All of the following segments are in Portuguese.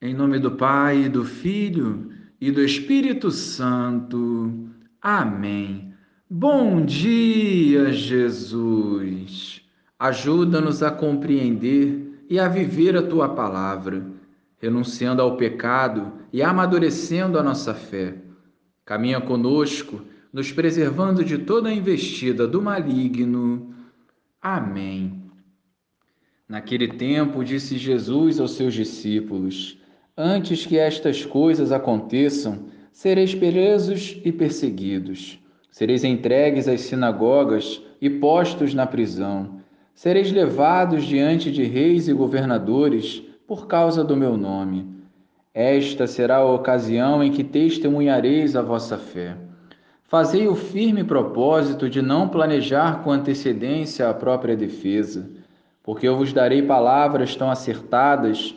Em nome do Pai, do Filho e do Espírito Santo. Amém. Bom dia, Jesus. Ajuda-nos a compreender e a viver a tua palavra, renunciando ao pecado e amadurecendo a nossa fé. Caminha conosco, nos preservando de toda a investida do maligno. Amém. Naquele tempo, disse Jesus aos seus discípulos: Antes que estas coisas aconteçam, sereis presos e perseguidos. Sereis entregues às sinagogas e postos na prisão. Sereis levados diante de reis e governadores por causa do meu nome. Esta será a ocasião em que testemunhareis a vossa fé. Fazei o firme propósito de não planejar com antecedência a própria defesa, porque eu vos darei palavras tão acertadas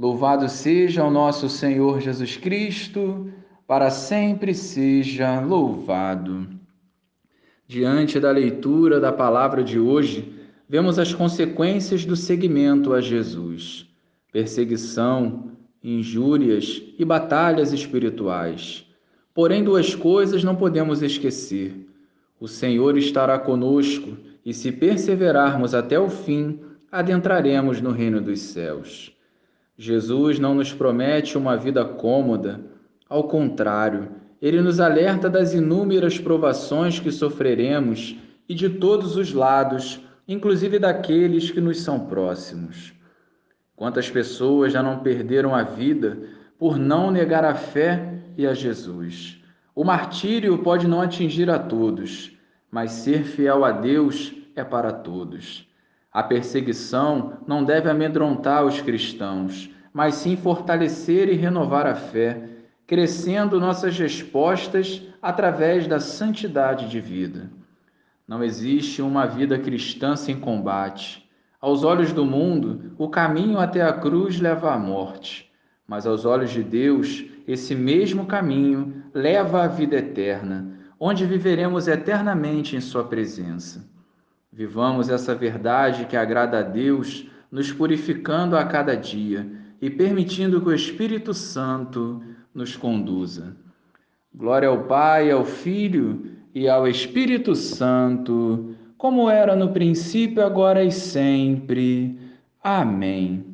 Louvado seja o nosso Senhor Jesus Cristo, para sempre seja louvado. Diante da leitura da palavra de hoje, vemos as consequências do seguimento a Jesus: perseguição, injúrias e batalhas espirituais. Porém, duas coisas não podemos esquecer: o Senhor estará conosco e, se perseverarmos até o fim, adentraremos no reino dos céus. Jesus não nos promete uma vida cômoda, ao contrário, ele nos alerta das inúmeras provações que sofreremos e de todos os lados, inclusive daqueles que nos são próximos. Quantas pessoas já não perderam a vida por não negar a fé e a Jesus? O martírio pode não atingir a todos, mas ser fiel a Deus é para todos. A perseguição não deve amedrontar os cristãos, mas sim fortalecer e renovar a fé, crescendo nossas respostas através da santidade de vida. Não existe uma vida cristã sem combate. Aos olhos do mundo, o caminho até a cruz leva à morte, mas aos olhos de Deus, esse mesmo caminho leva à vida eterna, onde viveremos eternamente em Sua presença. Vivamos essa verdade que agrada a Deus, nos purificando a cada dia e permitindo que o Espírito Santo nos conduza. Glória ao Pai, ao Filho e ao Espírito Santo, como era no princípio, agora e sempre. Amém.